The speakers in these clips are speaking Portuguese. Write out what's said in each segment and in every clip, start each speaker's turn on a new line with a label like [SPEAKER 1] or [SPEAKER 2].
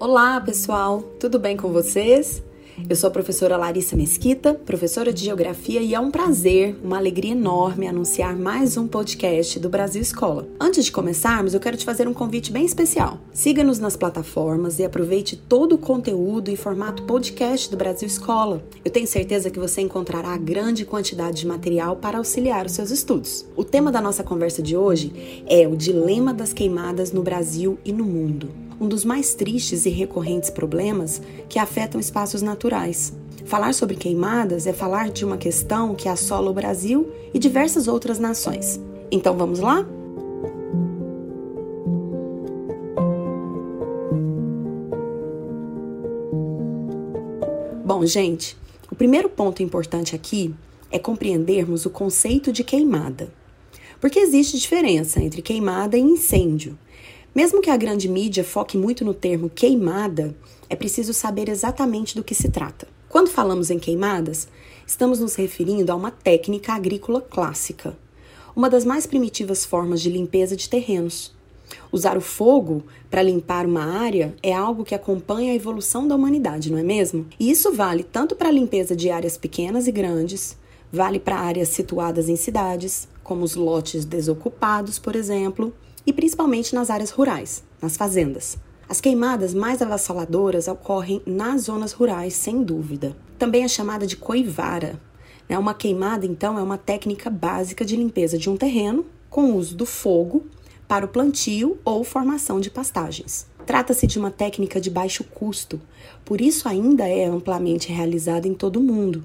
[SPEAKER 1] Olá, pessoal, tudo bem com vocês? Eu sou a professora Larissa Mesquita, professora de Geografia, e é um prazer, uma alegria enorme anunciar mais um podcast do Brasil Escola. Antes de começarmos, eu quero te fazer um convite bem especial. Siga-nos nas plataformas e aproveite todo o conteúdo em formato podcast do Brasil Escola. Eu tenho certeza que você encontrará grande quantidade de material para auxiliar os seus estudos. O tema da nossa conversa de hoje é o dilema das queimadas no Brasil e no mundo um dos mais tristes e recorrentes problemas que afetam espaços naturais. Falar sobre queimadas é falar de uma questão que assola o Brasil e diversas outras nações. Então vamos lá? Bom, gente, o primeiro ponto importante aqui é compreendermos o conceito de queimada. Porque existe diferença entre queimada e incêndio. Mesmo que a grande mídia foque muito no termo queimada, é preciso saber exatamente do que se trata. Quando falamos em queimadas, estamos nos referindo a uma técnica agrícola clássica, uma das mais primitivas formas de limpeza de terrenos. Usar o fogo para limpar uma área é algo que acompanha a evolução da humanidade, não é mesmo? E isso vale tanto para a limpeza de áreas pequenas e grandes, vale para áreas situadas em cidades, como os lotes desocupados, por exemplo, e principalmente nas áreas rurais, nas fazendas. As queimadas mais avassaladoras ocorrem nas zonas rurais, sem dúvida. Também é chamada de coivara. Né? Uma queimada, então, é uma técnica básica de limpeza de um terreno com o uso do fogo para o plantio ou formação de pastagens. Trata-se de uma técnica de baixo custo, por isso ainda é amplamente realizada em todo o mundo.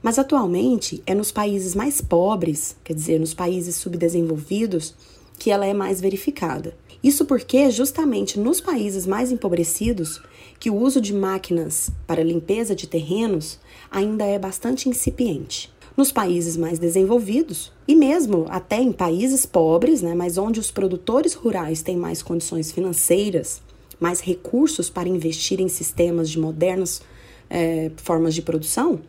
[SPEAKER 1] Mas atualmente é nos países mais pobres, quer dizer, nos países subdesenvolvidos, que ela é mais verificada. Isso porque é justamente nos países mais empobrecidos que o uso de máquinas para limpeza de terrenos ainda é bastante incipiente. Nos países mais desenvolvidos, e mesmo até em países pobres, né, mas onde os produtores rurais têm mais condições financeiras, mais recursos para investir em sistemas de modernas é, formas de produção,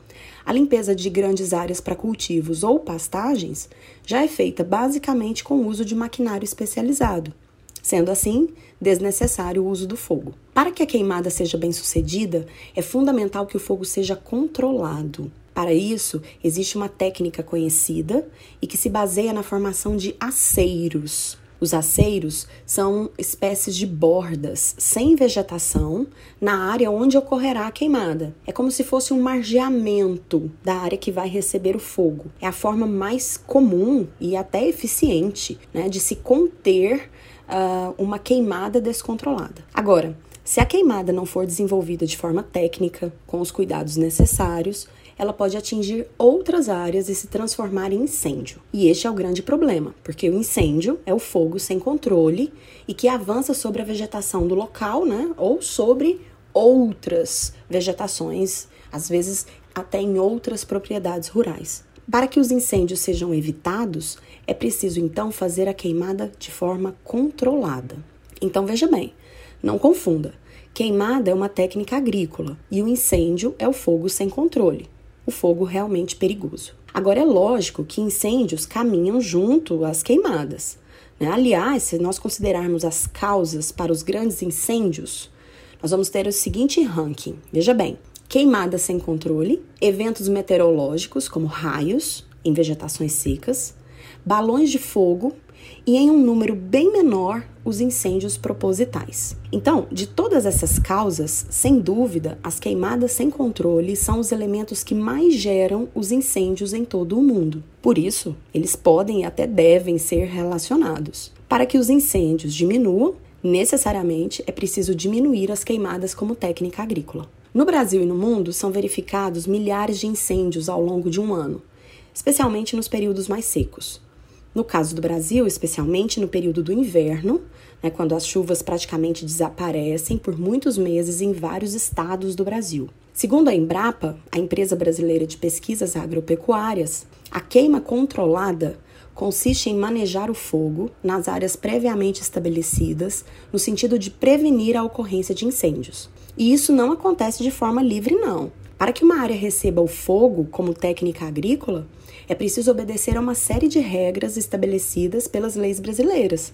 [SPEAKER 1] a limpeza de grandes áreas para cultivos ou pastagens já é feita basicamente com o uso de maquinário especializado, sendo assim desnecessário o uso do fogo. Para que a queimada seja bem sucedida, é fundamental que o fogo seja controlado. Para isso, existe uma técnica conhecida e que se baseia na formação de aceiros, os aceiros são espécies de bordas sem vegetação na área onde ocorrerá a queimada. É como se fosse um margeamento da área que vai receber o fogo. É a forma mais comum e até eficiente né, de se conter uh, uma queimada descontrolada. Agora, se a queimada não for desenvolvida de forma técnica, com os cuidados necessários, ela pode atingir outras áreas e se transformar em incêndio. E este é o grande problema, porque o incêndio é o fogo sem controle e que avança sobre a vegetação do local, né, ou sobre outras vegetações, às vezes até em outras propriedades rurais. Para que os incêndios sejam evitados, é preciso então fazer a queimada de forma controlada. Então veja bem, não confunda. Queimada é uma técnica agrícola e o incêndio é o fogo sem controle o fogo realmente perigoso. Agora, é lógico que incêndios caminham junto às queimadas. Né? Aliás, se nós considerarmos as causas para os grandes incêndios, nós vamos ter o seguinte ranking. Veja bem: queimadas sem controle, eventos meteorológicos, como raios em vegetações secas, balões de fogo e em um número bem menor os incêndios propositais. Então, de todas essas causas, sem dúvida, as queimadas sem controle são os elementos que mais geram os incêndios em todo o mundo. Por isso, eles podem e até devem ser relacionados. Para que os incêndios diminuam, necessariamente é preciso diminuir as queimadas como técnica agrícola. No Brasil e no mundo são verificados milhares de incêndios ao longo de um ano, especialmente nos períodos mais secos. No caso do Brasil, especialmente no período do inverno, né, quando as chuvas praticamente desaparecem por muitos meses em vários estados do Brasil. Segundo a Embrapa, a empresa brasileira de pesquisas agropecuárias, a queima controlada consiste em manejar o fogo nas áreas previamente estabelecidas, no sentido de prevenir a ocorrência de incêndios. E isso não acontece de forma livre, não. Para que uma área receba o fogo como técnica agrícola, é preciso obedecer a uma série de regras estabelecidas pelas leis brasileiras.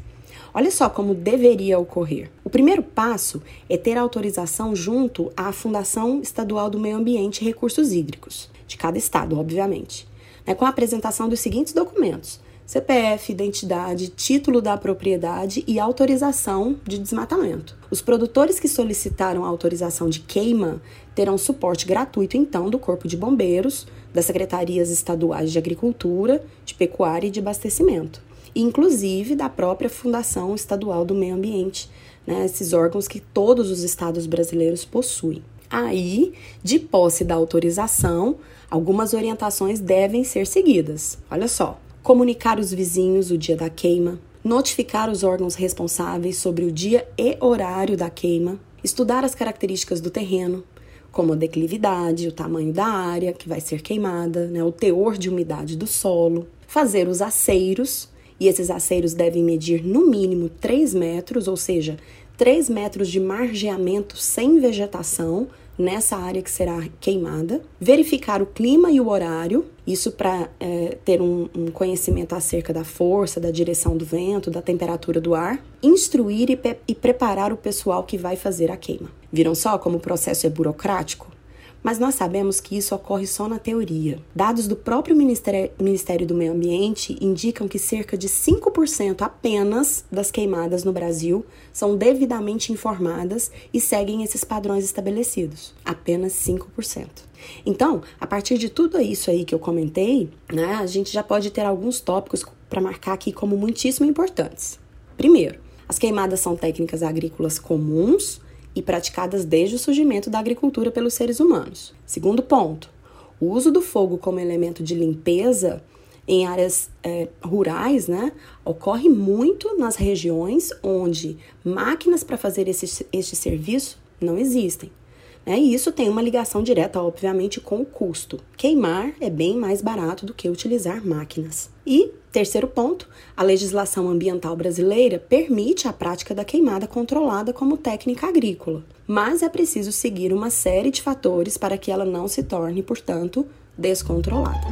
[SPEAKER 1] Olha só como deveria ocorrer. O primeiro passo é ter autorização junto à Fundação Estadual do Meio Ambiente e Recursos Hídricos, de cada estado, obviamente, né, com a apresentação dos seguintes documentos: CPF, identidade, título da propriedade e autorização de desmatamento. Os produtores que solicitaram a autorização de queima terão suporte gratuito, então, do Corpo de Bombeiros, das Secretarias Estaduais de Agricultura, de Pecuária e de Abastecimento, inclusive da própria Fundação Estadual do Meio Ambiente, né, esses órgãos que todos os estados brasileiros possuem. Aí, de posse da autorização, algumas orientações devem ser seguidas. Olha só comunicar os vizinhos o dia da queima, notificar os órgãos responsáveis sobre o dia e horário da queima, estudar as características do terreno, como a declividade, o tamanho da área que vai ser queimada, né, o teor de umidade do solo, fazer os aceiros, e esses aceiros devem medir no mínimo 3 metros, ou seja, 3 metros de margeamento sem vegetação nessa área que será queimada, verificar o clima e o horário, isso para é, ter um, um, conhecimento acerca da força, da direção do vento, da temperatura do ar, instruir e, e preparar o pessoal que vai fazer a queima. Viram só como o processo é burocrático? Mas nós sabemos que isso ocorre só na teoria. Dados do próprio Ministério, do Meio Ambiente indicam que cerca de 5% apenas das queimadas no Brasil são devidamente informadas e seguem esses padrões estabelecidos. Apenas 5%. Então, a partir de tudo isso aí que eu comentei, né, a gente já pode ter alguns tópicos para marcar aqui como muitíssimo importantes. Primeiro, as queimadas são técnicas agrícolas comuns e praticadas desde o surgimento da agricultura pelos seres humanos. Segundo ponto, o uso do fogo como elemento de limpeza em áreas é, rurais, né, ocorre muito nas regiões onde máquinas para fazer esse, este serviço não existem. Né? E isso tem uma ligação direta, obviamente, com o custo. Queimar é bem mais barato do que utilizar máquinas. E, terceiro ponto, a legislação ambiental brasileira permite a prática da queimada controlada como técnica agrícola, mas é preciso seguir uma série de fatores para que ela não se torne, portanto, descontrolada.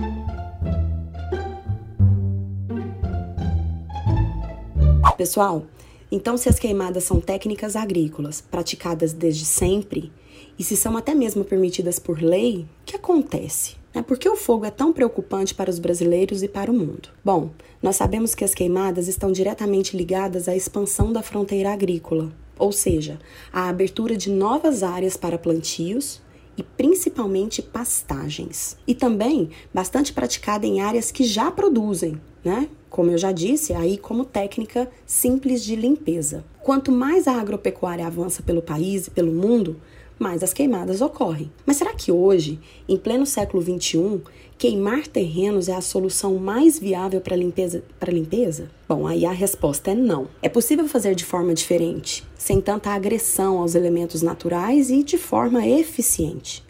[SPEAKER 1] Pessoal, então, se as queimadas são técnicas agrícolas praticadas desde sempre, e se são até mesmo permitidas por lei, o que acontece? É por que o fogo é tão preocupante para os brasileiros e para o mundo? Bom, nós sabemos que as queimadas estão diretamente ligadas à expansão da fronteira agrícola, ou seja, à abertura de novas áreas para plantios e principalmente pastagens. E também bastante praticada em áreas que já produzem, né? Como eu já disse, aí como técnica simples de limpeza. Quanto mais a agropecuária avança pelo país e pelo mundo, mais as queimadas ocorrem. Mas será que hoje, em pleno século XXI, queimar terrenos é a solução mais viável para limpeza, para limpeza? Bom, aí a resposta é não. É possível fazer de forma diferente, sem tanta agressão aos elementos naturais e de forma eficiente.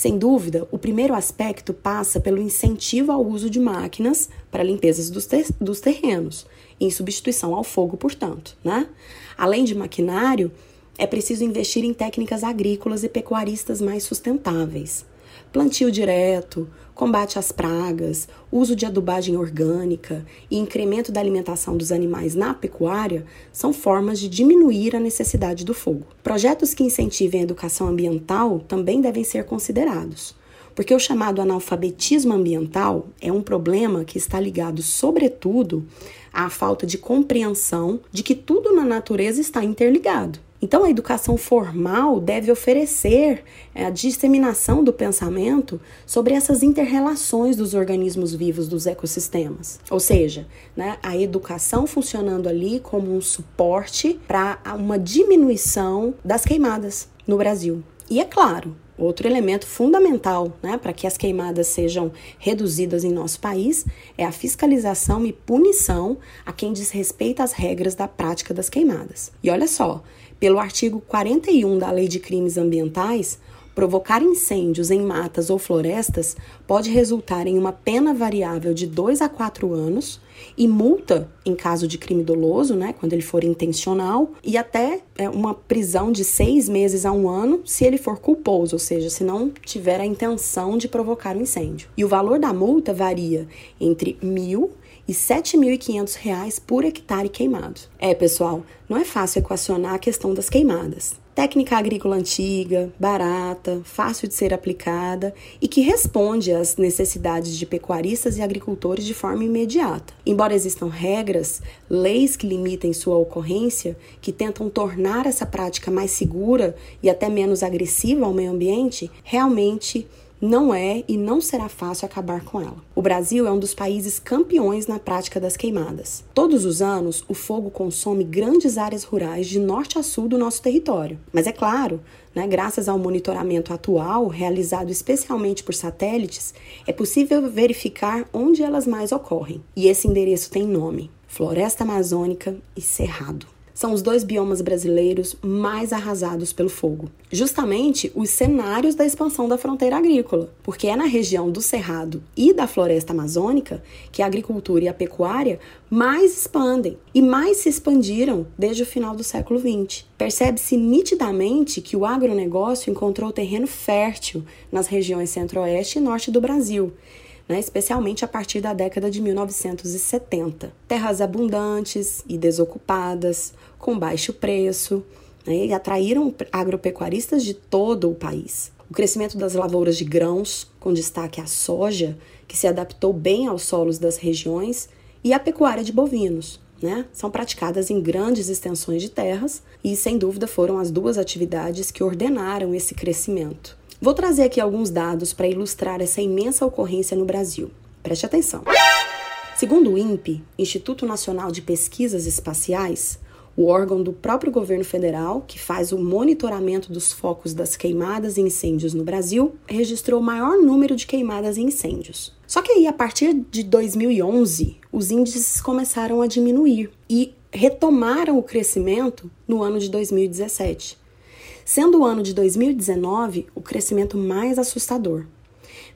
[SPEAKER 1] Sem dúvida, o primeiro aspecto passa pelo incentivo ao uso de máquinas para limpezas dos, ter dos terrenos, em substituição ao fogo, portanto. Né? Além de maquinário, é preciso investir em técnicas agrícolas e pecuaristas mais sustentáveis. Plantio direto, combate às pragas, uso de adubagem orgânica e incremento da alimentação dos animais na pecuária são formas de diminuir a necessidade do fogo. Projetos que incentivem a educação ambiental também devem ser considerados, porque o chamado analfabetismo ambiental é um problema que está ligado, sobretudo, à falta de compreensão de que tudo na natureza está interligado. Então, a educação formal deve oferecer é, a disseminação do pensamento sobre essas interrelações dos organismos vivos dos ecossistemas. Ou seja, né, a educação funcionando ali como um suporte para uma diminuição das queimadas no Brasil. E é claro, Outro elemento fundamental né, para que as queimadas sejam reduzidas em nosso país é a fiscalização e punição a quem desrespeita as regras da prática das queimadas. E olha só, pelo artigo 41 da Lei de Crimes Ambientais, provocar incêndios em matas ou florestas pode resultar em uma pena variável de 2 a 4 anos e multa em caso de crime doloso, né, quando ele for intencional, e até é, uma prisão de seis meses a um ano se ele for culposo, ou seja, se não tiver a intenção de provocar o um incêndio. E o valor da multa varia entre mil e R$ 7.500 por hectare queimado. É, pessoal, não é fácil equacionar a questão das queimadas. Técnica agrícola antiga, barata, fácil de ser aplicada e que responde às necessidades de pecuaristas e agricultores de forma imediata. Embora existam regras, leis que limitem sua ocorrência, que tentam tornar essa prática mais segura e até menos agressiva ao meio ambiente, realmente não é e não será fácil acabar com ela. O Brasil é um dos países campeões na prática das queimadas. Todos os anos, o fogo consome grandes áreas rurais de norte a sul do nosso território. Mas é claro, né, graças ao monitoramento atual, realizado especialmente por satélites, é possível verificar onde elas mais ocorrem. E esse endereço tem nome: Floresta Amazônica e Cerrado são os dois biomas brasileiros mais arrasados pelo fogo. Justamente os cenários da expansão da fronteira agrícola, porque é na região do Cerrado e da floresta amazônica que a agricultura e a pecuária mais expandem e mais se expandiram desde o final do século XX. Percebe-se nitidamente que o agronegócio encontrou terreno fértil nas regiões centro-oeste e norte do Brasil né, especialmente a partir da década de 1970. Terras abundantes e desocupadas, com baixo preço, né, e atraíram agropecuaristas de todo o país. O crescimento das lavouras de grãos, com destaque à soja, que se adaptou bem aos solos das regiões, e a pecuária de bovinos, né? São praticadas em grandes extensões de terras e, sem dúvida, foram as duas atividades que ordenaram esse crescimento. Vou trazer aqui alguns dados para ilustrar essa imensa ocorrência no Brasil. Preste atenção. Segundo o INPE, Instituto Nacional de Pesquisas Espaciais, o órgão do próprio governo federal, que faz o monitoramento dos focos das queimadas e incêndios no Brasil, registrou o maior número de queimadas e incêndios. Só que aí, a partir de 2011, os índices começaram a diminuir e retomaram o crescimento no ano de 2017 sendo o ano de 2019 o crescimento mais assustador.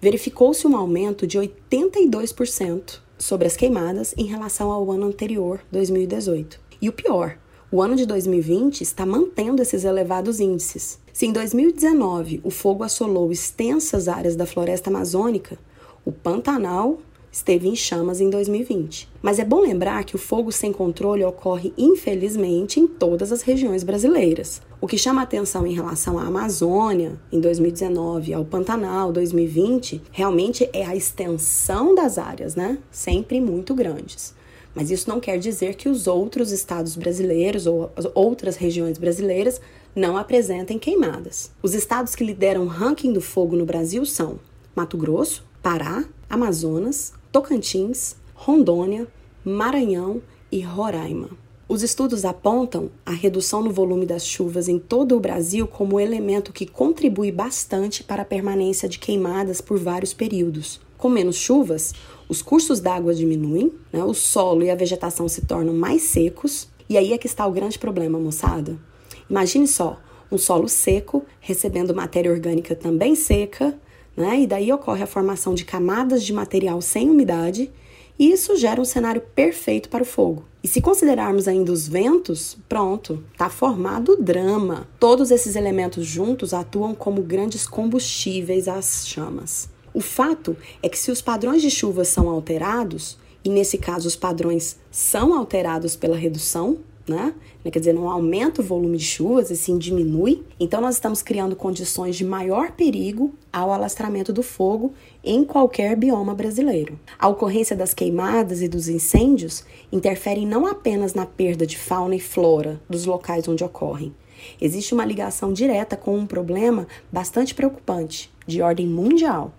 [SPEAKER 1] Verificou-se um aumento de 82% sobre as queimadas em relação ao ano anterior, 2018. E o pior, o ano de 2020 está mantendo esses elevados índices. Se em 2019 o fogo assolou extensas áreas da floresta amazônica, o Pantanal esteve em chamas em 2020. Mas é bom lembrar que o fogo sem controle ocorre, infelizmente, em todas as regiões brasileiras. O que chama atenção em relação à Amazônia, em 2019, ao Pantanal, 2020, realmente é a extensão das áreas, né? Sempre muito grandes. Mas isso não quer dizer que os outros estados brasileiros ou outras regiões brasileiras não apresentem queimadas. Os estados que lideram o ranking do fogo no Brasil são Mato Grosso, Pará, Amazonas, Tocantins, Rondônia, Maranhão e Roraima. Os estudos apontam a redução no volume das chuvas em todo o Brasil como elemento que contribui bastante para a permanência de queimadas por vários períodos. Com menos chuvas, os cursos d'água diminuem, né, o solo e a vegetação se tornam mais secos, e aí é que está o grande problema, moçada. Imagine só, um solo seco recebendo matéria orgânica também seca, né? E daí ocorre a formação de camadas de material sem umidade, e isso gera um cenário perfeito para o fogo. E se considerarmos ainda os ventos, pronto, está formado o drama. Todos esses elementos juntos atuam como grandes combustíveis às chamas. O fato é que se os padrões de chuva são alterados, e nesse caso os padrões são alterados pela redução né? Quer dizer, não aumenta o volume de chuvas e sim diminui. Então, nós estamos criando condições de maior perigo ao alastramento do fogo em qualquer bioma brasileiro. A ocorrência das queimadas e dos incêndios interfere não apenas na perda de fauna e flora dos locais onde ocorrem. Existe uma ligação direta com um problema bastante preocupante, de ordem mundial: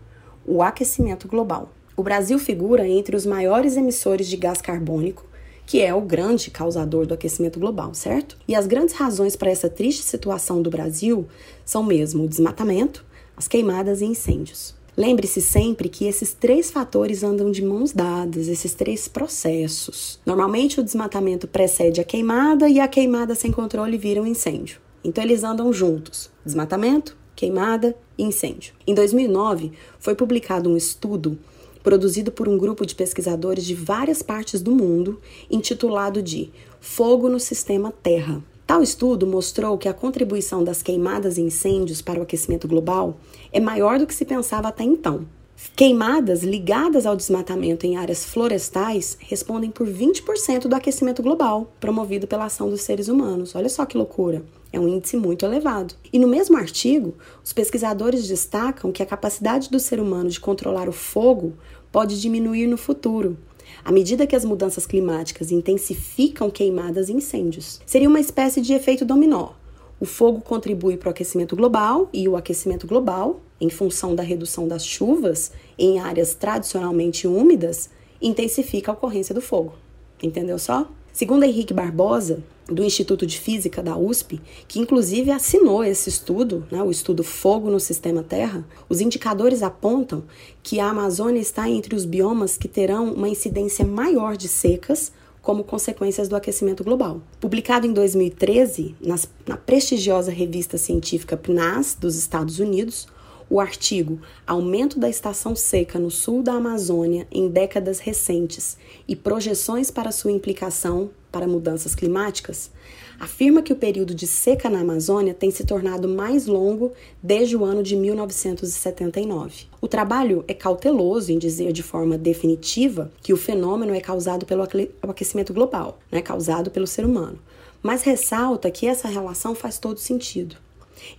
[SPEAKER 1] o aquecimento global. O Brasil figura entre os maiores emissores de gás carbônico que é o grande causador do aquecimento global, certo? E as grandes razões para essa triste situação do Brasil são mesmo o desmatamento, as queimadas e incêndios. Lembre-se sempre que esses três fatores andam de mãos dadas, esses três processos. Normalmente o desmatamento precede a queimada e a queimada sem controle vira um incêndio. Então eles andam juntos: desmatamento, queimada e incêndio. Em 2009, foi publicado um estudo produzido por um grupo de pesquisadores de várias partes do mundo, intitulado de Fogo no Sistema Terra. Tal estudo mostrou que a contribuição das queimadas e incêndios para o aquecimento global é maior do que se pensava até então. Queimadas ligadas ao desmatamento em áreas florestais respondem por 20% do aquecimento global, promovido pela ação dos seres humanos. Olha só que loucura! É um índice muito elevado. E no mesmo artigo, os pesquisadores destacam que a capacidade do ser humano de controlar o fogo pode diminuir no futuro, à medida que as mudanças climáticas intensificam queimadas e incêndios. Seria uma espécie de efeito dominó. O fogo contribui para o aquecimento global e o aquecimento global, em função da redução das chuvas em áreas tradicionalmente úmidas, intensifica a ocorrência do fogo. Entendeu só? Segundo Henrique Barbosa, do Instituto de Física da USP, que inclusive assinou esse estudo, né, o estudo Fogo no Sistema Terra, os indicadores apontam que a Amazônia está entre os biomas que terão uma incidência maior de secas como consequências do aquecimento global. Publicado em 2013 nas, na prestigiosa revista científica PNAS dos Estados Unidos, o artigo Aumento da estação seca no sul da Amazônia em décadas recentes e projeções para sua implicação para mudanças climáticas afirma que o período de seca na Amazônia tem se tornado mais longo desde o ano de 1979. O trabalho é cauteloso em dizer de forma definitiva que o fenômeno é causado pelo aquecimento global, né, causado pelo ser humano, mas ressalta que essa relação faz todo sentido.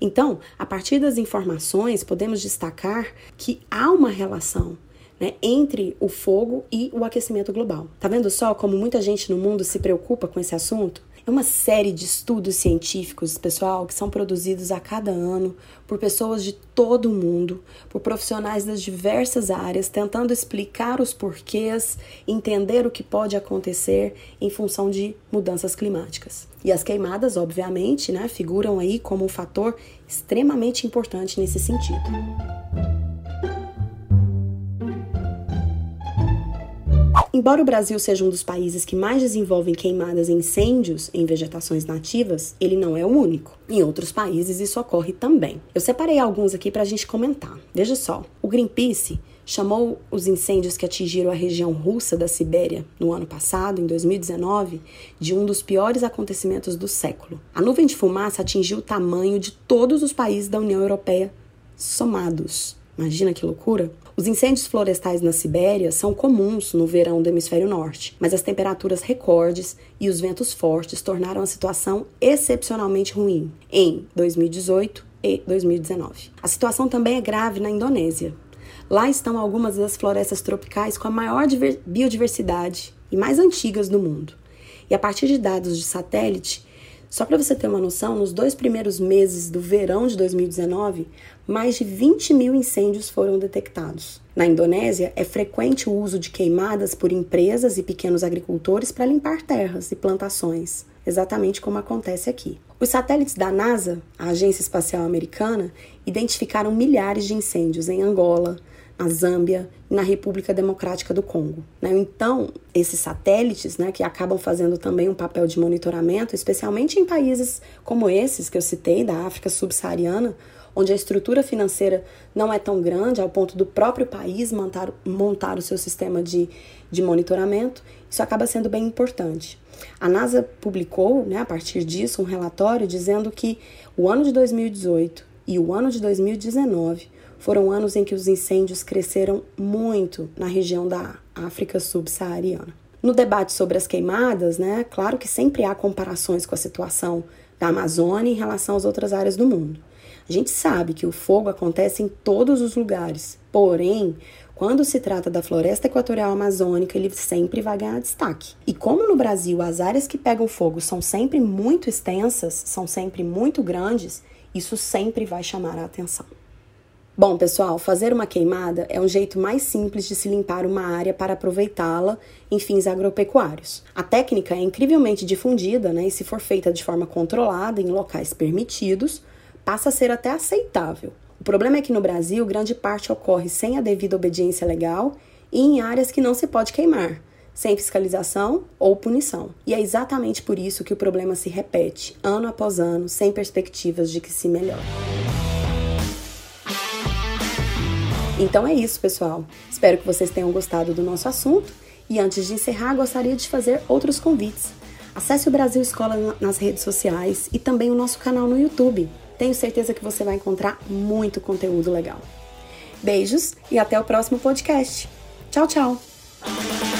[SPEAKER 1] Então, a partir das informações, podemos destacar que há uma relação né, entre o fogo e o aquecimento global. Tá vendo só como muita gente no mundo se preocupa com esse assunto? É uma série de estudos científicos, pessoal, que são produzidos a cada ano por pessoas de todo o mundo, por profissionais das diversas áreas, tentando explicar os porquês, entender o que pode acontecer em função de mudanças climáticas. E as queimadas, obviamente, né, figuram aí como um fator extremamente importante nesse sentido. Embora o Brasil seja um dos países que mais desenvolvem queimadas e incêndios em vegetações nativas, ele não é o único. Em outros países isso ocorre também. Eu separei alguns aqui para a gente comentar. Veja só, o Greenpeace chamou os incêndios que atingiram a região russa da Sibéria no ano passado, em 2019, de um dos piores acontecimentos do século. A nuvem de fumaça atingiu o tamanho de todos os países da União Europeia somados. Imagina que loucura! Os incêndios florestais na Sibéria são comuns no verão do hemisfério norte, mas as temperaturas recordes e os ventos fortes tornaram a situação excepcionalmente ruim em 2018 e 2019. A situação também é grave na Indonésia. Lá estão algumas das florestas tropicais com a maior biodiversidade e mais antigas do mundo. E a partir de dados de satélite, só para você ter uma noção, nos dois primeiros meses do verão de 2019, mais de 20 mil incêndios foram detectados. Na Indonésia, é frequente o uso de queimadas por empresas e pequenos agricultores para limpar terras e plantações, exatamente como acontece aqui. Os satélites da NASA, a Agência Espacial Americana, identificaram milhares de incêndios em Angola, na Zâmbia e na República Democrática do Congo. Né? Então, esses satélites, né, que acabam fazendo também um papel de monitoramento, especialmente em países como esses que eu citei, da África subsaariana, onde a estrutura financeira não é tão grande ao ponto do próprio país montar, montar o seu sistema de, de monitoramento, isso acaba sendo bem importante. A NASA publicou, né, a partir disso, um relatório dizendo que o ano de 2018 e o ano de 2019 foram anos em que os incêndios cresceram muito na região da África subsaariana. No debate sobre as queimadas, né, claro que sempre há comparações com a situação da Amazônia em relação às outras áreas do mundo. A gente sabe que o fogo acontece em todos os lugares, porém, quando se trata da floresta equatorial amazônica, ele sempre vai ganhar destaque. E como no Brasil as áreas que pegam fogo são sempre muito extensas, são sempre muito grandes, isso sempre vai chamar a atenção. Bom, pessoal, fazer uma queimada é um jeito mais simples de se limpar uma área para aproveitá-la em fins agropecuários. A técnica é incrivelmente difundida, né, e se for feita de forma controlada em locais permitidos, passa a ser até aceitável. O problema é que no Brasil, grande parte ocorre sem a devida obediência legal e em áreas que não se pode queimar, sem fiscalização ou punição. E é exatamente por isso que o problema se repete, ano após ano, sem perspectivas de que se melhore. Então é isso, pessoal. Espero que vocês tenham gostado do nosso assunto e antes de encerrar, gostaria de fazer outros convites. Acesse o Brasil Escola nas redes sociais e também o nosso canal no YouTube. Tenho certeza que você vai encontrar muito conteúdo legal. Beijos e até o próximo podcast. Tchau, tchau!